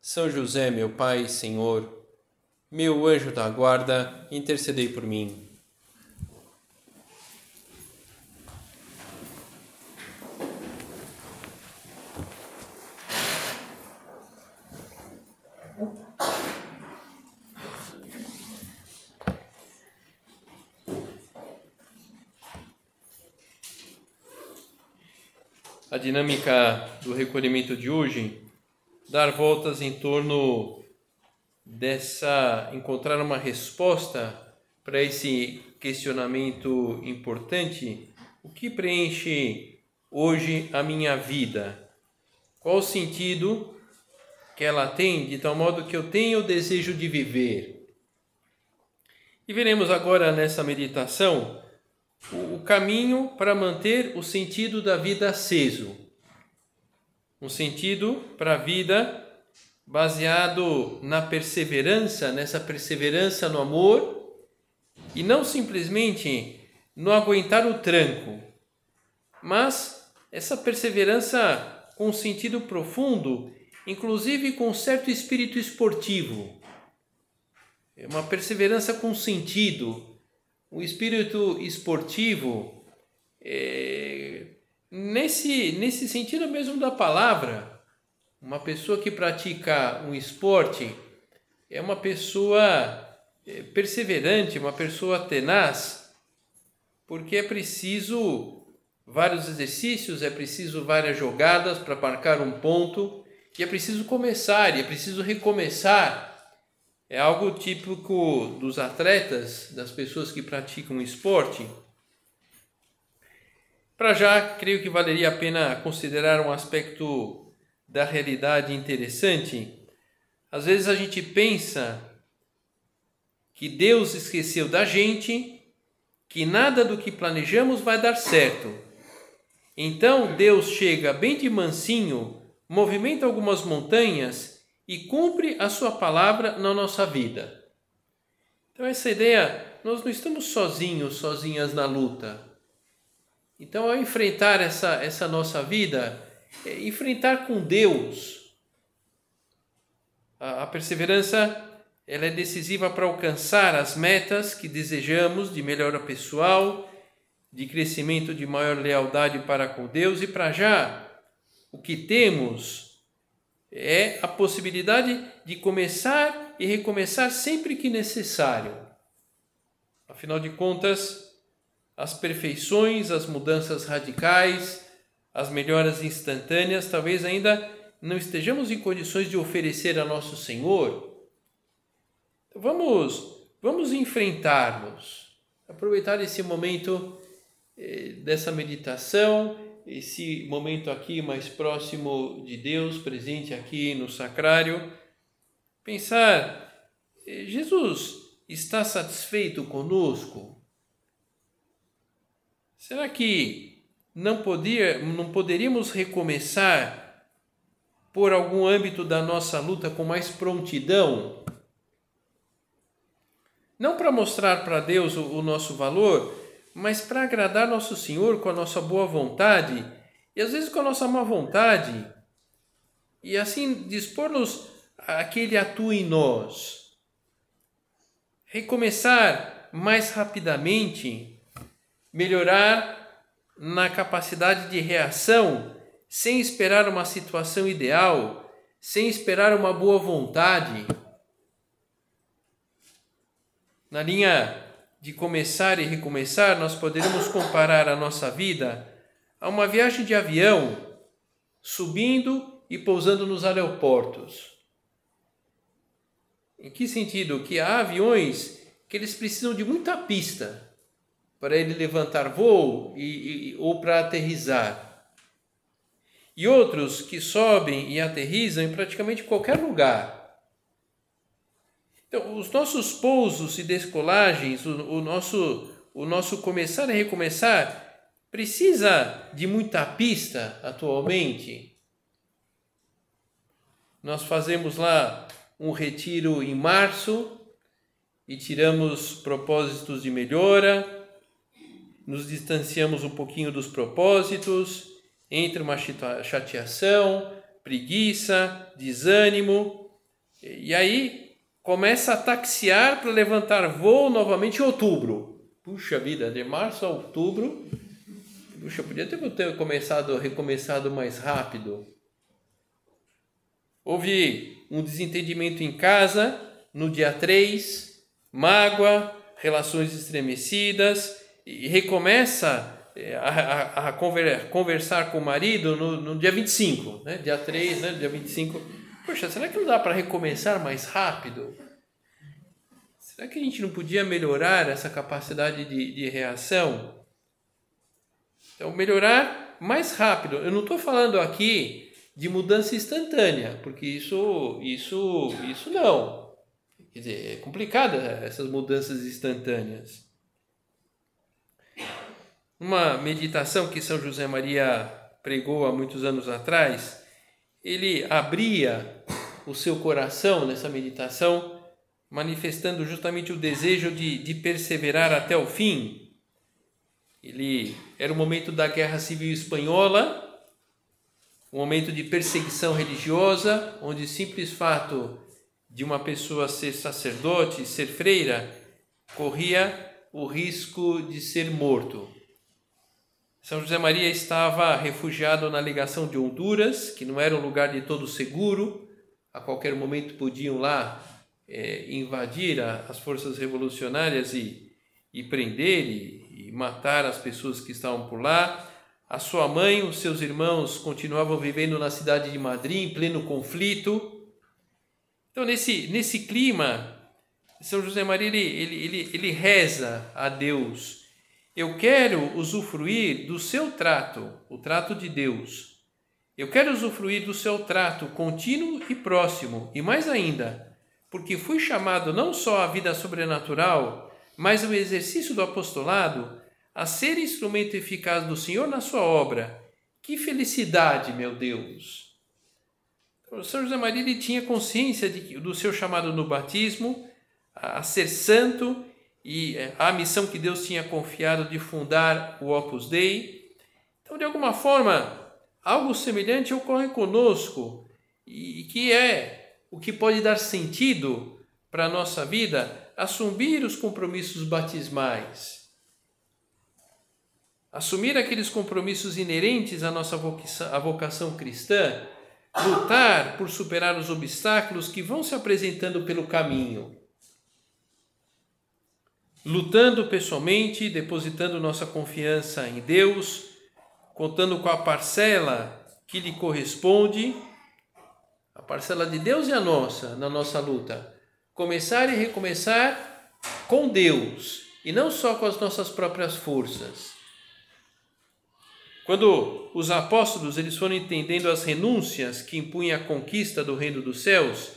São José, meu Pai Senhor, meu anjo da guarda, intercedei por mim. A dinâmica do recolhimento de hoje dar voltas em torno dessa encontrar uma resposta para esse questionamento importante, o que preenche hoje a minha vida? Qual o sentido que ela tem de tal modo que eu tenho o desejo de viver? E veremos agora nessa meditação o caminho para manter o sentido da vida aceso. Um sentido para a vida baseado na perseverança, nessa perseverança no amor e não simplesmente no aguentar o tranco, mas essa perseverança com sentido profundo, inclusive com certo espírito esportivo. É uma perseverança com sentido, um espírito esportivo, é, nesse, nesse sentido mesmo da palavra uma pessoa que pratica um esporte é uma pessoa é, perseverante, uma pessoa tenaz, porque é preciso vários exercícios, é preciso várias jogadas para marcar um ponto, e é preciso começar, e é preciso recomeçar. É algo típico dos atletas, das pessoas que praticam esporte. Para já, creio que valeria a pena considerar um aspecto da realidade interessante, às vezes a gente pensa que Deus esqueceu da gente, que nada do que planejamos vai dar certo. Então Deus chega bem de mansinho, movimenta algumas montanhas e cumpre a sua palavra na nossa vida. Então essa ideia, nós não estamos sozinhos, sozinhas na luta. Então ao enfrentar essa essa nossa vida, é, enfrentar com Deus. A, a perseverança ela é decisiva para alcançar as metas que desejamos de melhora pessoal, de crescimento de maior lealdade para com Deus e para já o que temos é a possibilidade de começar e recomeçar sempre que necessário. Afinal de contas, as perfeições, as mudanças radicais, as melhoras instantâneas, talvez ainda não estejamos em condições de oferecer a nosso Senhor. Vamos, vamos enfrentar-nos, aproveitar esse momento eh, dessa meditação, esse momento aqui mais próximo de Deus, presente aqui no sacrário, pensar: eh, Jesus está satisfeito conosco? Será que não, podia, não poderíamos recomeçar por algum âmbito da nossa luta com mais prontidão? Não para mostrar para Deus o, o nosso valor, mas para agradar nosso Senhor com a nossa boa vontade e às vezes com a nossa má vontade, e assim dispor-nos a que Ele atue em nós. Recomeçar mais rapidamente, melhorar na capacidade de reação, sem esperar uma situação ideal, sem esperar uma boa vontade. Na linha de começar e recomeçar, nós poderíamos comparar a nossa vida a uma viagem de avião, subindo e pousando nos aeroportos. Em que sentido? Que há aviões que eles precisam de muita pista para ele levantar voo e, e, ou para aterrizar. E outros que sobem e aterrizam em praticamente qualquer lugar. Então, os nossos pousos e descolagens, o, o, nosso, o nosso começar e recomeçar, precisa de muita pista atualmente. Nós fazemos lá um retiro em março e tiramos propósitos de melhora, nos distanciamos um pouquinho dos propósitos, entra uma chateação, preguiça, desânimo, e aí começa a taxiar para levantar voo novamente em outubro. Puxa vida, de março a outubro, puxa, podia ter começado, recomeçado mais rápido. Houve um desentendimento em casa no dia 3, mágoa, relações estremecidas, e recomeça é, a, a, a conversar com o marido no, no dia 25, né? dia 3, né? dia 25. Poxa, será que não dá para recomeçar mais rápido? Será que a gente não podia melhorar essa capacidade de, de reação? Então, melhorar mais rápido. Eu não estou falando aqui de mudança instantânea, porque isso, isso, isso não. Quer dizer, é complicada essas mudanças instantâneas. Uma meditação que São José Maria pregou há muitos anos atrás, ele abria o seu coração nessa meditação, manifestando justamente o desejo de, de perseverar até o fim. Ele era o momento da Guerra Civil Espanhola, um momento de perseguição religiosa, onde o simples fato de uma pessoa ser sacerdote, ser freira, corria o risco de ser morto. São José Maria estava refugiado na ligação de Honduras, que não era um lugar de todo seguro, a qualquer momento podiam lá é, invadir a, as forças revolucionárias e, e prender e, e matar as pessoas que estavam por lá. A sua mãe, os seus irmãos continuavam vivendo na cidade de Madrid, em pleno conflito. Então, nesse, nesse clima, São José Maria ele, ele, ele, ele reza a Deus eu quero usufruir do seu trato, o trato de Deus. Eu quero usufruir do seu trato contínuo e próximo, e mais ainda, porque fui chamado não só à vida sobrenatural, mas ao exercício do apostolado, a ser instrumento eficaz do Senhor na sua obra. Que felicidade, meu Deus! O São José Maria ele tinha consciência de, do seu chamado no batismo, a ser santo e é, a missão que Deus tinha confiado de fundar o Opus Dei. Então, de alguma forma, algo semelhante ocorre conosco e que é o que pode dar sentido para a nossa vida, assumir os compromissos batismais. Assumir aqueles compromissos inerentes à nossa vocação, à vocação cristã, lutar por superar os obstáculos que vão se apresentando pelo caminho lutando pessoalmente, depositando nossa confiança em Deus, contando com a parcela que lhe corresponde, a parcela de Deus e a nossa na nossa luta. Começar e recomeçar com Deus e não só com as nossas próprias forças. Quando os apóstolos eles foram entendendo as renúncias que impunha a conquista do reino dos céus,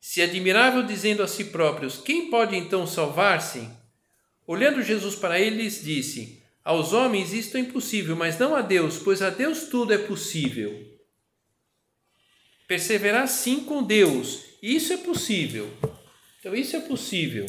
se admiravam dizendo a si próprios: Quem pode então salvar-se? Olhando Jesus para eles, disse: Aos homens isto é impossível, mas não a Deus, pois a Deus tudo é possível. Perseverar sim com Deus, isso é possível. Então, isso é possível.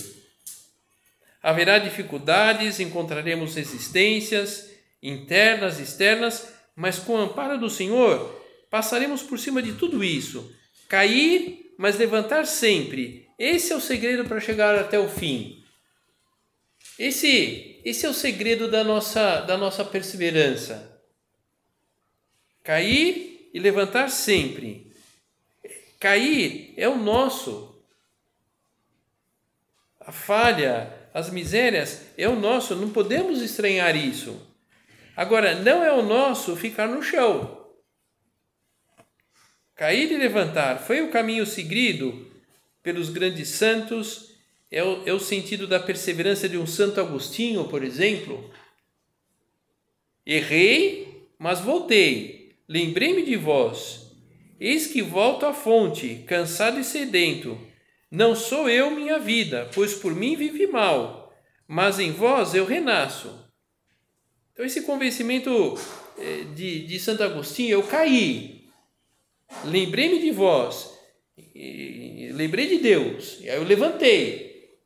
Haverá dificuldades, encontraremos resistências internas, externas, mas com o amparo do Senhor, passaremos por cima de tudo isso. Cair mas levantar sempre. Esse é o segredo para chegar até o fim. Esse, esse é o segredo da nossa, da nossa perseverança. Cair e levantar sempre. Cair é o nosso. A falha, as misérias é o nosso, não podemos estranhar isso. Agora, não é o nosso ficar no chão. Cair e levantar foi o caminho seguido pelos grandes santos, é o, é o sentido da perseverança de um Santo Agostinho, por exemplo. Errei, mas voltei, lembrei-me de vós. Eis que volto à fonte, cansado e sedento. Não sou eu minha vida, pois por mim vive mal, mas em vós eu renasço. Então, esse convencimento eh, de, de Santo Agostinho, eu caí, lembrei-me de vós, lembrei de Deus, e aí eu levantei.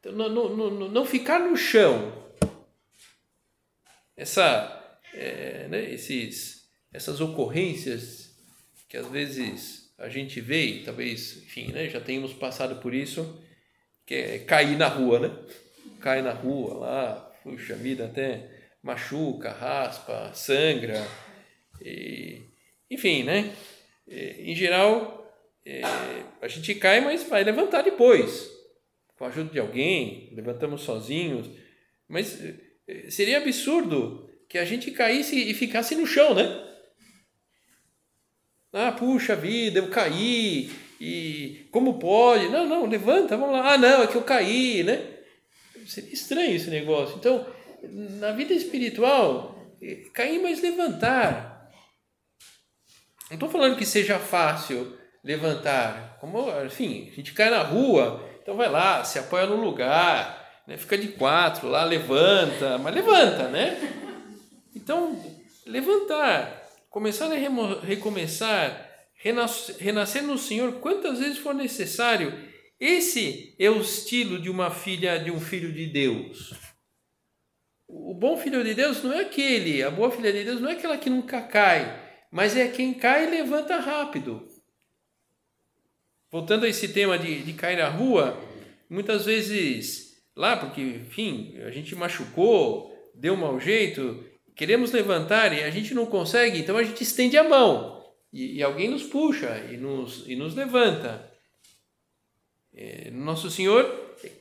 Então, não, não, não, não ficar no chão. Essa, é, né, esses, essas ocorrências que às vezes a gente vê, e talvez, enfim, né, já tenhamos passado por isso, que é cair na rua, né? Cai na rua lá, puxa vida, até machuca, raspa, sangra, e, enfim, né? Em geral, é, a gente cai, mas vai levantar depois, com a ajuda de alguém, levantamos sozinhos, mas é, seria absurdo que a gente caísse e ficasse no chão, né? Ah, puxa vida, eu caí, e como pode? Não, não, levanta, vamos lá. Ah, não, é que eu caí, né? Seria estranho esse negócio. Então, na vida espiritual, é, cair, mas levantar. Não estou falando que seja fácil levantar. Como, enfim, a gente cai na rua, então vai lá, se apoia no lugar, né? fica de quatro lá, levanta, mas levanta, né? Então, levantar, começar a recomeçar, renascer no Senhor quantas vezes for necessário. Esse é o estilo de uma filha, de um filho de Deus. O bom filho de Deus não é aquele, a boa filha de Deus não é aquela que nunca cai, mas é quem cai e levanta rápido. Voltando a esse tema de, de cair na rua, muitas vezes lá, porque, enfim, a gente machucou, deu um mau jeito, queremos levantar e a gente não consegue, então a gente estende a mão e, e alguém nos puxa e nos, e nos levanta. É, Nosso Senhor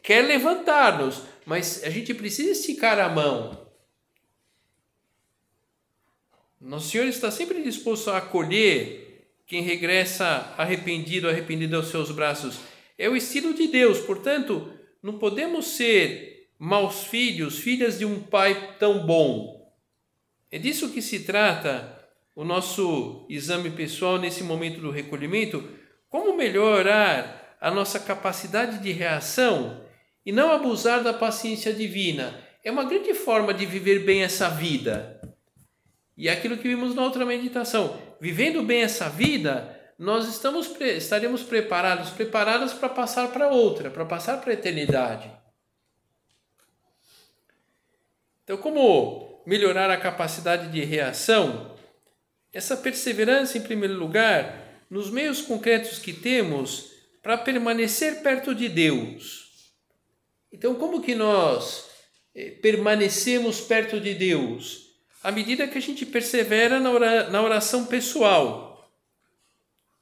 quer levantar-nos, mas a gente precisa esticar a mão. Nosso Senhor está sempre disposto a acolher quem regressa arrependido, arrependido aos seus braços. É o estilo de Deus, portanto, não podemos ser maus filhos, filhas de um pai tão bom. É disso que se trata o nosso exame pessoal nesse momento do recolhimento. Como melhorar a nossa capacidade de reação e não abusar da paciência divina? É uma grande forma de viver bem essa vida. E é aquilo que vimos na outra meditação, vivendo bem essa vida, nós estamos estaremos preparados, preparadas para passar para outra, para passar para a eternidade. Então, como melhorar a capacidade de reação? Essa perseverança, em primeiro lugar, nos meios concretos que temos para permanecer perto de Deus. Então, como que nós eh, permanecemos perto de Deus? À medida que a gente persevera na oração pessoal.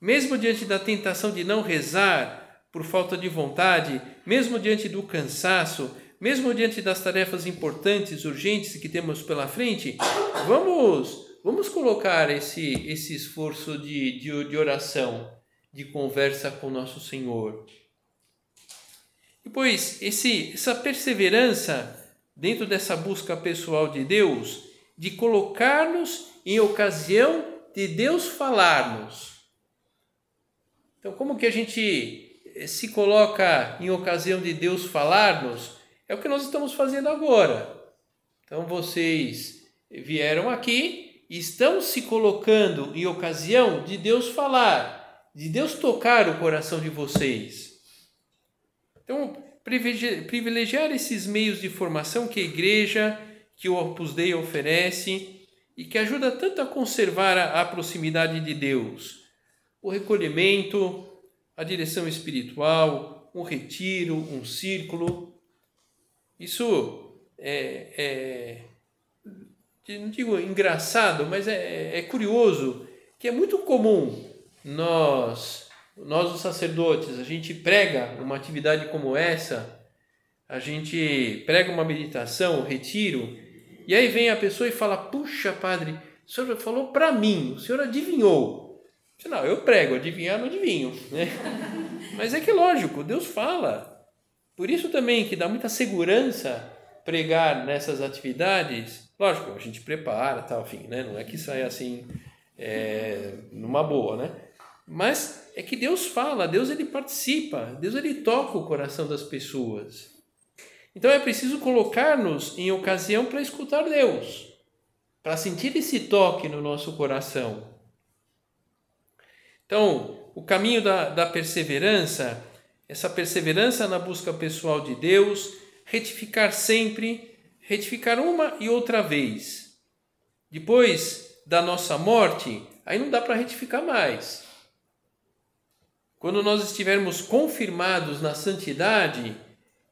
Mesmo diante da tentação de não rezar por falta de vontade, mesmo diante do cansaço, mesmo diante das tarefas importantes, urgentes que temos pela frente, vamos, vamos colocar esse, esse esforço de, de, de oração, de conversa com nosso Senhor. Pois esse, essa perseverança dentro dessa busca pessoal de Deus de colocar-nos em ocasião de Deus falar-nos. Então, como que a gente eh, se coloca em ocasião de Deus falar-nos? É o que nós estamos fazendo agora. Então, vocês vieram aqui e estão se colocando em ocasião de Deus falar, de Deus tocar o coração de vocês. Então, privilegiar esses meios de formação que a igreja que o Opus Dei oferece e que ajuda tanto a conservar a, proximidade de Deus. O recolhimento, a direção espiritual, um retiro, um círculo. Isso é, é não digo engraçado, mas é, é curioso que é muito comum nós, nós os sacerdotes, a gente prega uma atividade como essa, a gente prega uma meditação, um retiro, e aí vem a pessoa e fala: Puxa, padre, o senhor falou para mim, o senhor adivinhou. Não, eu prego, adivinhar não adivinho. Né? Mas é que lógico, Deus fala. Por isso também que dá muita segurança pregar nessas atividades. Lógico, a gente prepara, tal, enfim, né? não é que saia assim é, numa boa, né? Mas é que Deus fala, Deus ele participa, Deus ele toca o coração das pessoas. Então é preciso colocar-nos em ocasião para escutar Deus, para sentir esse toque no nosso coração. Então, o caminho da, da perseverança, essa perseverança na busca pessoal de Deus, retificar sempre, retificar uma e outra vez. Depois da nossa morte, aí não dá para retificar mais. Quando nós estivermos confirmados na santidade,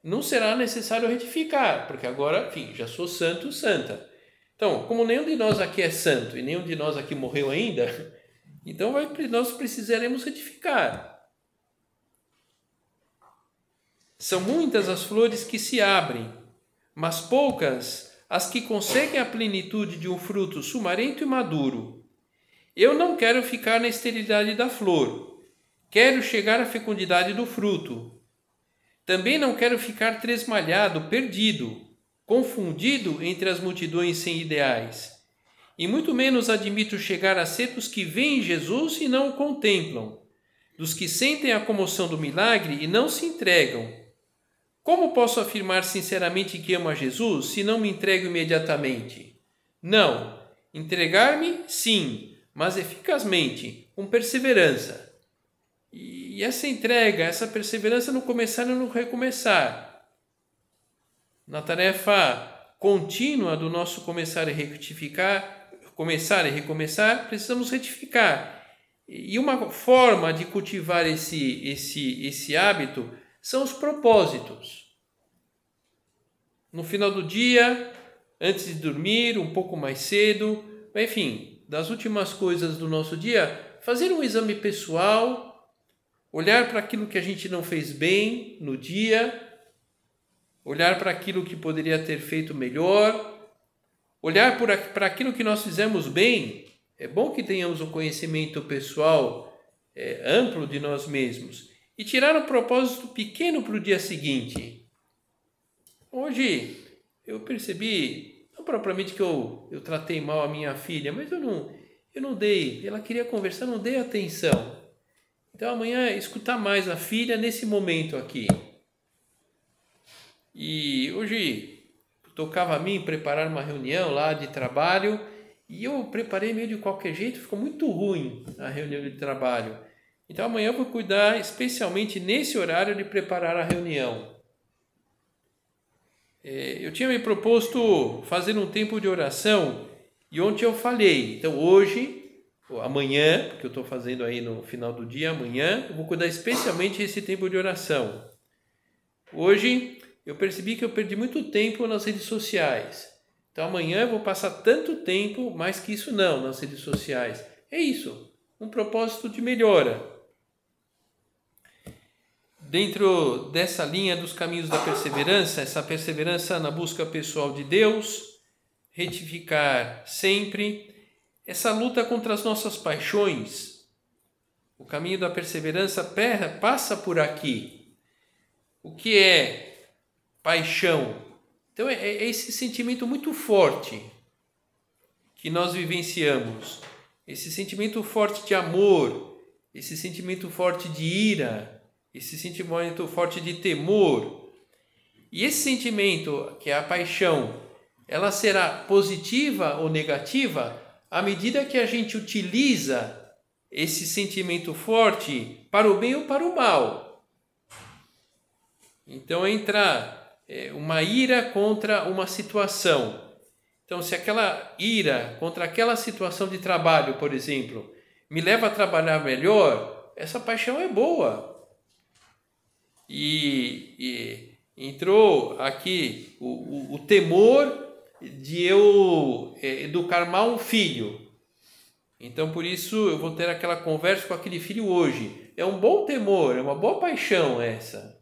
não será necessário retificar, porque agora, enfim, já sou santo, santa. Então, como nenhum de nós aqui é santo e nenhum de nós aqui morreu ainda, então vai, nós precisaremos retificar. São muitas as flores que se abrem, mas poucas as que conseguem a plenitude de um fruto sumarento e maduro. Eu não quero ficar na esterilidade da flor, quero chegar à fecundidade do fruto. Também não quero ficar tresmalhado, perdido, confundido entre as multidões sem ideais. E muito menos admito chegar a ser dos que veem Jesus e não o contemplam, dos que sentem a comoção do milagre e não se entregam. Como posso afirmar sinceramente que amo a Jesus se não me entrego imediatamente? Não. Entregar-me, sim, mas eficazmente, com perseverança. E essa entrega, essa perseverança no começar e no recomeçar. Na tarefa contínua do nosso começar e retificar, começar e recomeçar, precisamos retificar. E uma forma de cultivar esse, esse, esse hábito são os propósitos. No final do dia, antes de dormir, um pouco mais cedo, enfim, das últimas coisas do nosso dia, fazer um exame pessoal olhar para aquilo que a gente não fez bem no dia, olhar para aquilo que poderia ter feito melhor, olhar para aquilo que nós fizemos bem. É bom que tenhamos um conhecimento pessoal é, amplo de nós mesmos e tirar um propósito pequeno para o dia seguinte. Hoje eu percebi, não propriamente que eu, eu tratei mal a minha filha, mas eu não, eu não dei, ela queria conversar, não dei atenção. Então amanhã escutar mais a filha nesse momento aqui. E hoje tocava a mim preparar uma reunião lá de trabalho e eu preparei meio de qualquer jeito, ficou muito ruim a reunião de trabalho. Então amanhã eu vou cuidar especialmente nesse horário de preparar a reunião. É, eu tinha me proposto fazer um tempo de oração e ontem eu falei. Então hoje amanhã, porque eu estou fazendo aí no final do dia, amanhã, eu vou cuidar especialmente desse tempo de oração. Hoje eu percebi que eu perdi muito tempo nas redes sociais. Então amanhã eu vou passar tanto tempo, mais que isso não, nas redes sociais. É isso, um propósito de melhora. Dentro dessa linha dos caminhos da perseverança, essa perseverança na busca pessoal de Deus, retificar sempre, essa luta contra as nossas paixões, o caminho da perseverança passa por aqui. O que é paixão? Então é, é esse sentimento muito forte que nós vivenciamos, esse sentimento forte de amor, esse sentimento forte de ira, esse sentimento forte de temor. E esse sentimento, que é a paixão, ela será positiva ou negativa à medida que a gente utiliza esse sentimento forte para o bem ou para o mal. Então entra é, uma ira contra uma situação. Então, se aquela ira contra aquela situação de trabalho, por exemplo, me leva a trabalhar melhor, essa paixão é boa. E, e entrou aqui o, o, o temor de eu é, educar mal um filho. Então, por isso, eu vou ter aquela conversa com aquele filho hoje. É um bom temor, é uma boa paixão essa.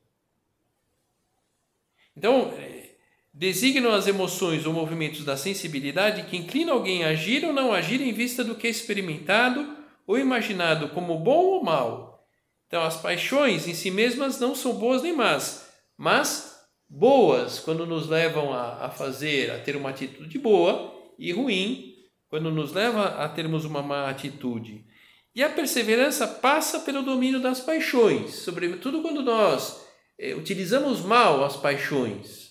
Então, é, designam as emoções ou movimentos da sensibilidade que inclinam alguém a agir ou não agir em vista do que é experimentado ou imaginado como bom ou mal. Então, as paixões em si mesmas não são boas nem más, mas boas quando nos levam a, a fazer, a ter uma atitude boa, e ruim quando nos leva a termos uma má atitude. E a perseverança passa pelo domínio das paixões, sobretudo quando nós é, utilizamos mal as paixões.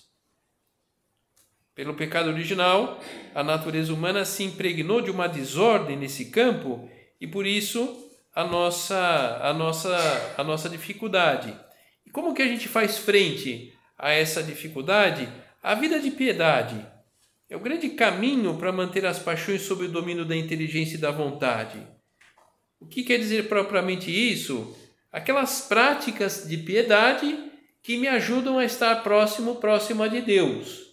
Pelo pecado original, a natureza humana se impregnou de uma desordem nesse campo e por isso a nossa, a nossa, a nossa dificuldade. E como que a gente faz frente a essa dificuldade? A vida de piedade é o grande caminho para manter as paixões sob o domínio da inteligência e da vontade. O que quer dizer propriamente isso? Aquelas práticas de piedade que me ajudam a estar próximo, próxima de Deus.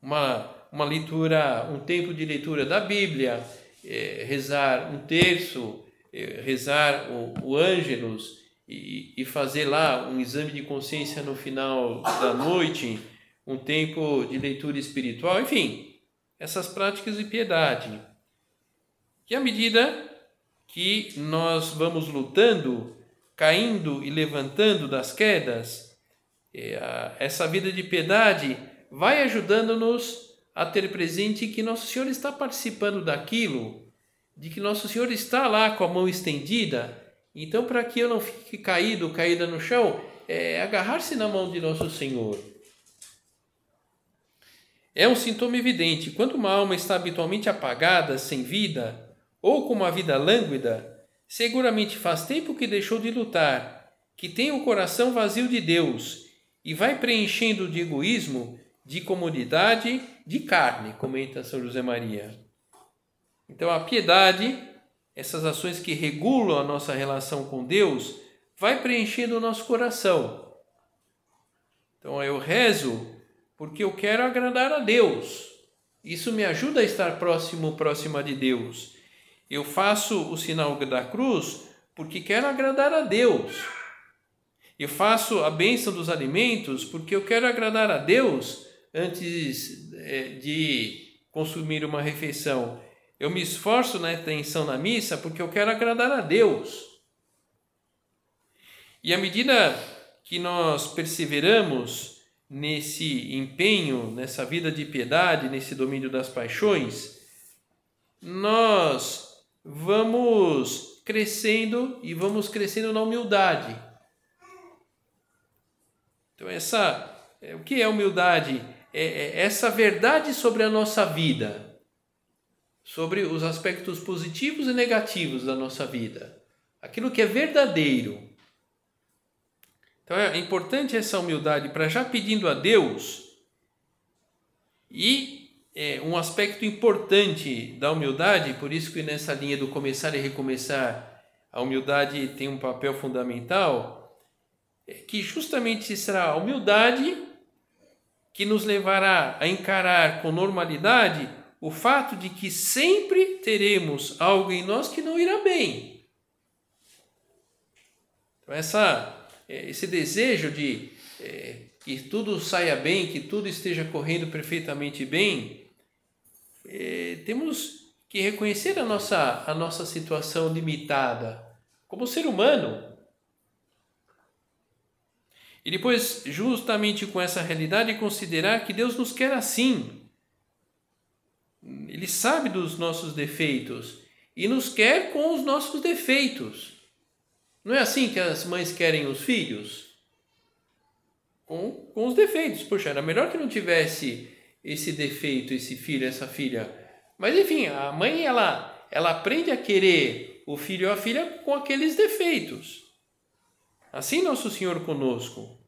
Uma, uma leitura, um tempo de leitura da Bíblia, é, rezar um terço, é, rezar o, o Ângelus e, e fazer lá um exame de consciência no final da noite, um tempo de leitura espiritual, enfim, essas práticas de piedade. Que à medida que nós vamos lutando, caindo e levantando das quedas, é, essa vida de piedade vai ajudando-nos a ter presente que Nosso Senhor está participando daquilo, de que Nosso Senhor está lá com a mão estendida. Então, para que eu não fique caído, caída no chão, é agarrar-se na mão de Nosso Senhor. É um sintoma evidente. Quando uma alma está habitualmente apagada, sem vida, ou com uma vida lânguida, seguramente faz tempo que deixou de lutar, que tem o coração vazio de Deus e vai preenchendo de egoísmo de comodidade de carne, comenta São José Maria. Então a piedade, essas ações que regulam a nossa relação com Deus, vai preenchendo o nosso coração. Então eu rezo porque eu quero agradar a Deus. Isso me ajuda a estar próximo, próxima de Deus. Eu faço o sinal da cruz porque quero agradar a Deus. Eu faço a bênção dos alimentos porque eu quero agradar a Deus antes é, de consumir uma refeição. Eu me esforço na atenção na missa porque eu quero agradar a Deus. E à medida que nós perseveramos nesse empenho, nessa vida de piedade, nesse domínio das paixões, nós vamos crescendo e vamos crescendo na humildade. Então essa, é, o que é humildade? É, é essa verdade sobre a nossa vida, sobre os aspectos positivos e negativos da nossa vida, aquilo que é verdadeiro. Então é importante essa humildade para já pedindo a Deus e é, um aspecto importante da humildade, por isso que nessa linha do começar e recomeçar, a humildade tem um papel fundamental, é que justamente será a humildade que nos levará a encarar com normalidade o fato de que sempre teremos algo em nós que não irá bem. Então, essa, é, esse desejo de é, que tudo saia bem, que tudo esteja correndo perfeitamente bem, é, temos que reconhecer a nossa, a nossa situação limitada como ser humano. E depois, justamente com essa realidade, considerar que Deus nos quer assim. Ele sabe dos nossos defeitos e nos quer com os nossos defeitos. Não é assim que as mães querem os filhos? Com, com os defeitos. Poxa, era melhor que não tivesse esse defeito, esse filho, essa filha. Mas enfim, a mãe ela, ela aprende a querer o filho ou a filha com aqueles defeitos. Assim Nosso Senhor conosco.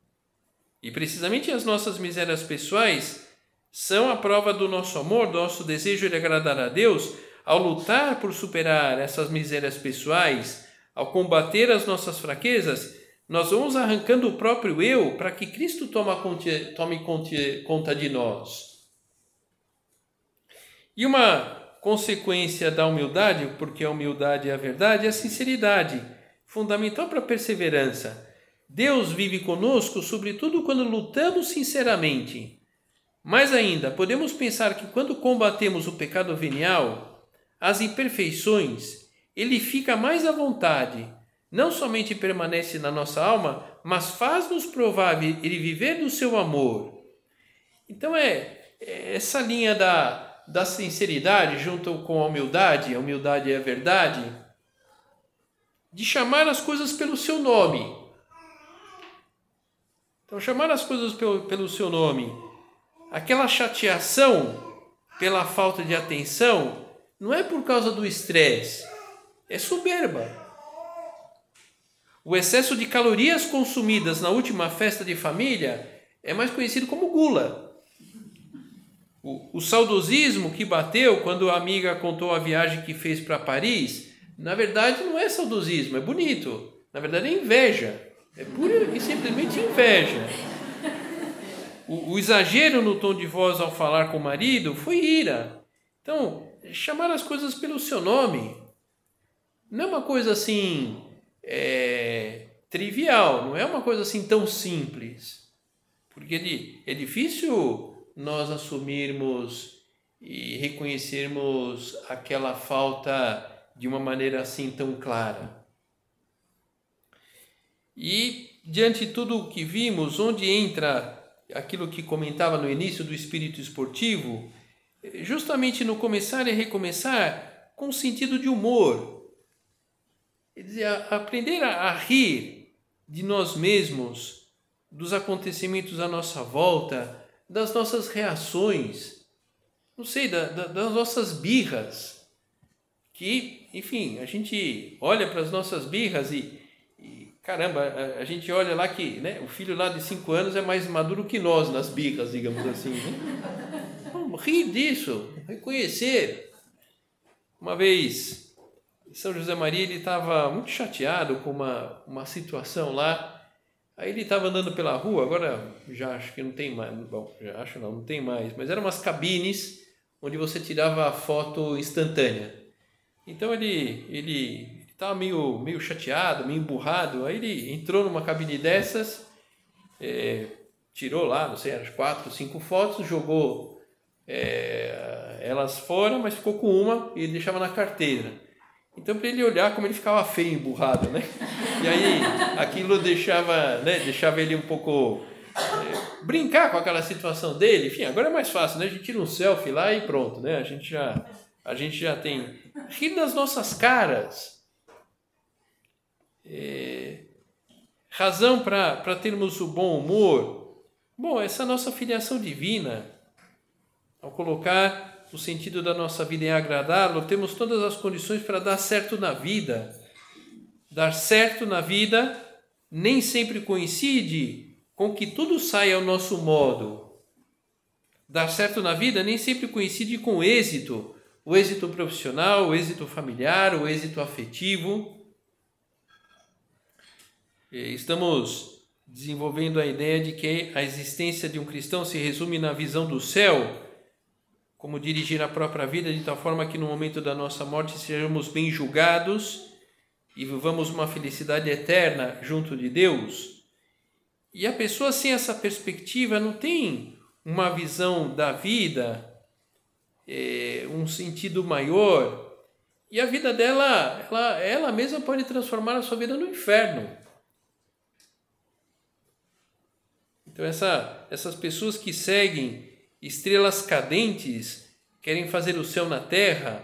E precisamente as nossas misérias pessoais são a prova do nosso amor, do nosso desejo de agradar a Deus, ao lutar por superar essas misérias pessoais, ao combater as nossas fraquezas, nós vamos arrancando o próprio eu para que Cristo tome conta de nós. E uma consequência da humildade, porque a humildade é a verdade, é a sinceridade, fundamental para a perseverança. Deus vive conosco, sobretudo quando lutamos sinceramente. Mais ainda, podemos pensar que quando combatemos o pecado venial, as imperfeições, ele fica mais à vontade, não somente permanece na nossa alma, mas faz-nos provar ele viver do seu amor. Então é, é essa linha da, da sinceridade junto com a humildade, a humildade é a verdade, de chamar as coisas pelo seu nome. Então, chamar as coisas pelo, pelo seu nome, aquela chateação pela falta de atenção, não é por causa do estresse, é soberba. O excesso de calorias consumidas na última festa de família é mais conhecido como gula. O, o saudosismo que bateu quando a amiga contou a viagem que fez para Paris, na verdade não é saudosismo, é bonito. Na verdade é inveja. É pura e simplesmente inveja. O, o exagero no tom de voz ao falar com o marido foi ira. Então, chamar as coisas pelo seu nome não é uma coisa assim é, trivial, não é uma coisa assim tão simples. Porque é difícil nós assumirmos e reconhecermos aquela falta de uma maneira assim tão clara. E diante de tudo o que vimos, onde entra aquilo que comentava no início do espírito esportivo, justamente no começar e recomeçar com sentido de humor. Quer dizer, aprender a, rir de nós mesmos, dos acontecimentos à nossa volta, das nossas reações, não sei, da, da, das nossas birras. Que, enfim, a gente olha para as nossas birras e caramba, a, a, gente olha lá que né, o filho lá de 5 anos é mais maduro que nós nas birras, digamos assim. Né? Rir disso, reconhecer. Uma vez, São José Maria ele estava muito chateado com uma, uma situação lá Aí ele estava andando pela rua, agora já acho que não tem mais, bom, já acho não, não tem mais, mas eram umas cabines onde você tirava a foto instantânea. Então ele ele estava meio meio chateado, meio emburrado, aí ele entrou numa cabine dessas, é, tirou lá, não sei, as quatro, cinco fotos, jogou é, elas fora, mas ficou com uma e deixava na carteira. Então, para ele olhar como ele ficava feio, emburrado, né? E aí, aquilo deixava, né, deixava ele um pouco é, brincar com aquela situação dele. Enfim, agora é mais fácil, né? A gente tira um selfie lá e pronto, né? A gente já, a gente já tem. Rir das nossas caras. É, razão para termos o bom humor. Bom, essa nossa filiação divina, ao colocar o sentido da nossa vida em agradá-lo, temos todas as condições para dar certo na vida. Dar certo na vida nem sempre coincide com que tudo saia ao nosso modo. Dar certo na vida nem sempre coincide com êxito, o êxito profissional, o êxito familiar, o êxito afetivo. Estamos desenvolvendo a ideia de que a existência de um cristão se resume na visão do céu como dirigir a própria vida de tal forma que no momento da nossa morte sejamos bem julgados e vivamos uma felicidade eterna junto de Deus. E a pessoa sem essa perspectiva não tem uma visão da vida, é, um sentido maior, e a vida dela, ela, ela mesma pode transformar a sua vida no inferno. Então, essa, essas pessoas que seguem estrelas cadentes querem fazer o céu na terra,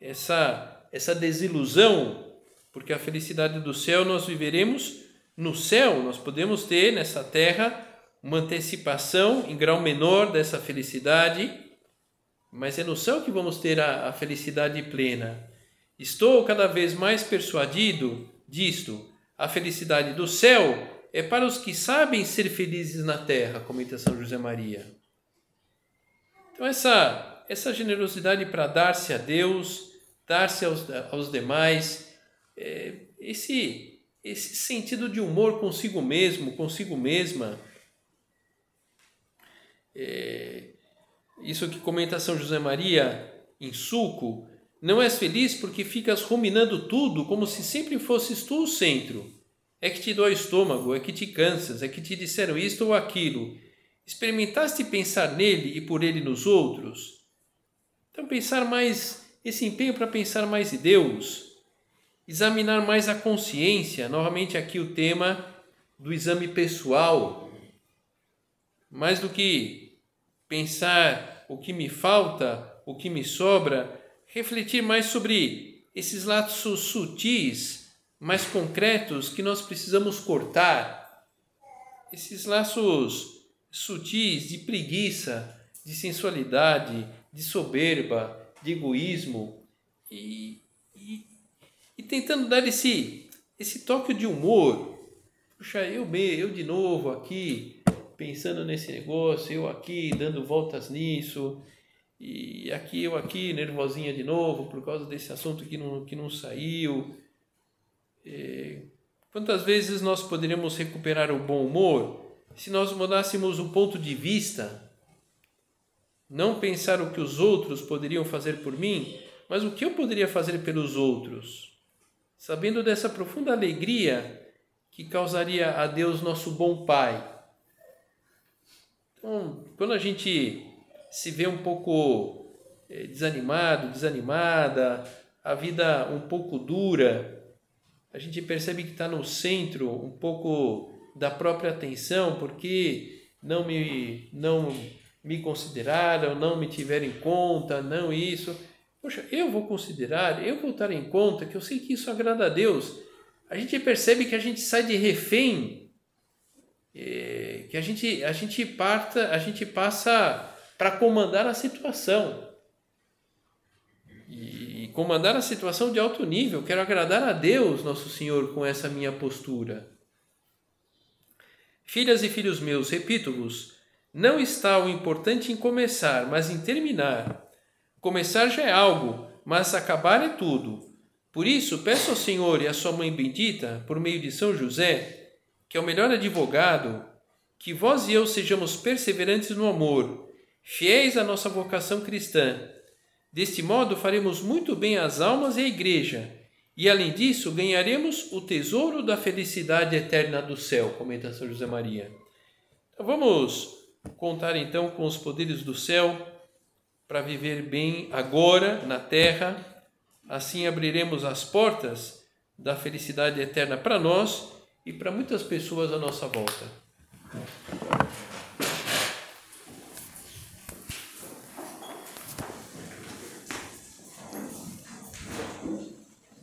essa, essa desilusão, porque a felicidade do céu nós viveremos no céu, nós podemos ter nessa terra uma antecipação em grau menor dessa felicidade, mas é no céu que vamos ter a, a felicidade plena. Estou cada vez mais persuadido disto. A felicidade do céu é para os que sabem ser felizes na terra, comenta São José Maria. Então, essa, essa generosidade para dar-se a Deus, dar-se aos, aos demais, é, esse, esse sentido de humor consigo mesmo, consigo mesma, é, isso que comenta São José Maria em Suco, não és feliz porque ficas ruminando tudo como se sempre fosses tu o centro. É que te dói o estômago, é que te cansas, é que te disseram isto ou aquilo, Experimentaste pensar nele e por ele nos outros? Então, pensar mais, esse empenho para pensar mais em Deus, examinar mais a consciência, novamente aqui o tema do exame pessoal, mais do que pensar o que me falta, o que me sobra, refletir mais sobre esses laços sutis mais concretos que nós precisamos cortar. Esses laços sutis de preguiça, de sensualidade, de soberba, de egoísmo e, e, e tentando dar esse, esse toque de humor. Puxa, eu, eu de novo aqui pensando nesse negócio, eu aqui dando voltas nisso, e aqui eu aqui nervosinha de novo por causa desse assunto que não, que não saiu. É, quantas vezes nós poderíamos recuperar o bom humor se nós mudássemos o ponto de vista? Não pensar o que os outros poderiam fazer por mim, mas o que eu poderia fazer pelos outros, sabendo dessa profunda alegria que causaria a Deus nosso bom Pai. Então, quando a gente se vê um pouco eh, desanimado, desanimada, a vida um pouco dura, a gente percebe que está no centro um pouco da própria atenção, porque não me, não me consideraram, não me tiveram em conta, não isso. Poxa, eu vou considerar, eu vou estar em conta, que eu sei que isso agrada a Deus. A gente percebe que a gente sai de refém, é, que a gente, a gente parta, a gente passa para comandar a situação. E comandar a situação de alto nível. Quero agradar a Deus, nosso Senhor, com essa minha postura. Filhas e filhos meus, repito-vos, não está o importante em começar, mas em terminar. Começar já é algo, mas acabar é tudo. Por isso, peço ao Senhor e à sua mãe bendita, por meio de São José, que é o melhor advogado, que vós e eu sejamos perseverantes no amor, fiéis à nossa vocação cristã. Deste modo, faremos muito bem às almas e à igreja, e além disso, ganharemos o tesouro da felicidade eterna do céu, comenta São José Maria. Então, vamos contar então com os poderes do céu para viver bem agora na terra. Assim abriremos as portas da felicidade eterna para nós e para muitas pessoas à nossa volta.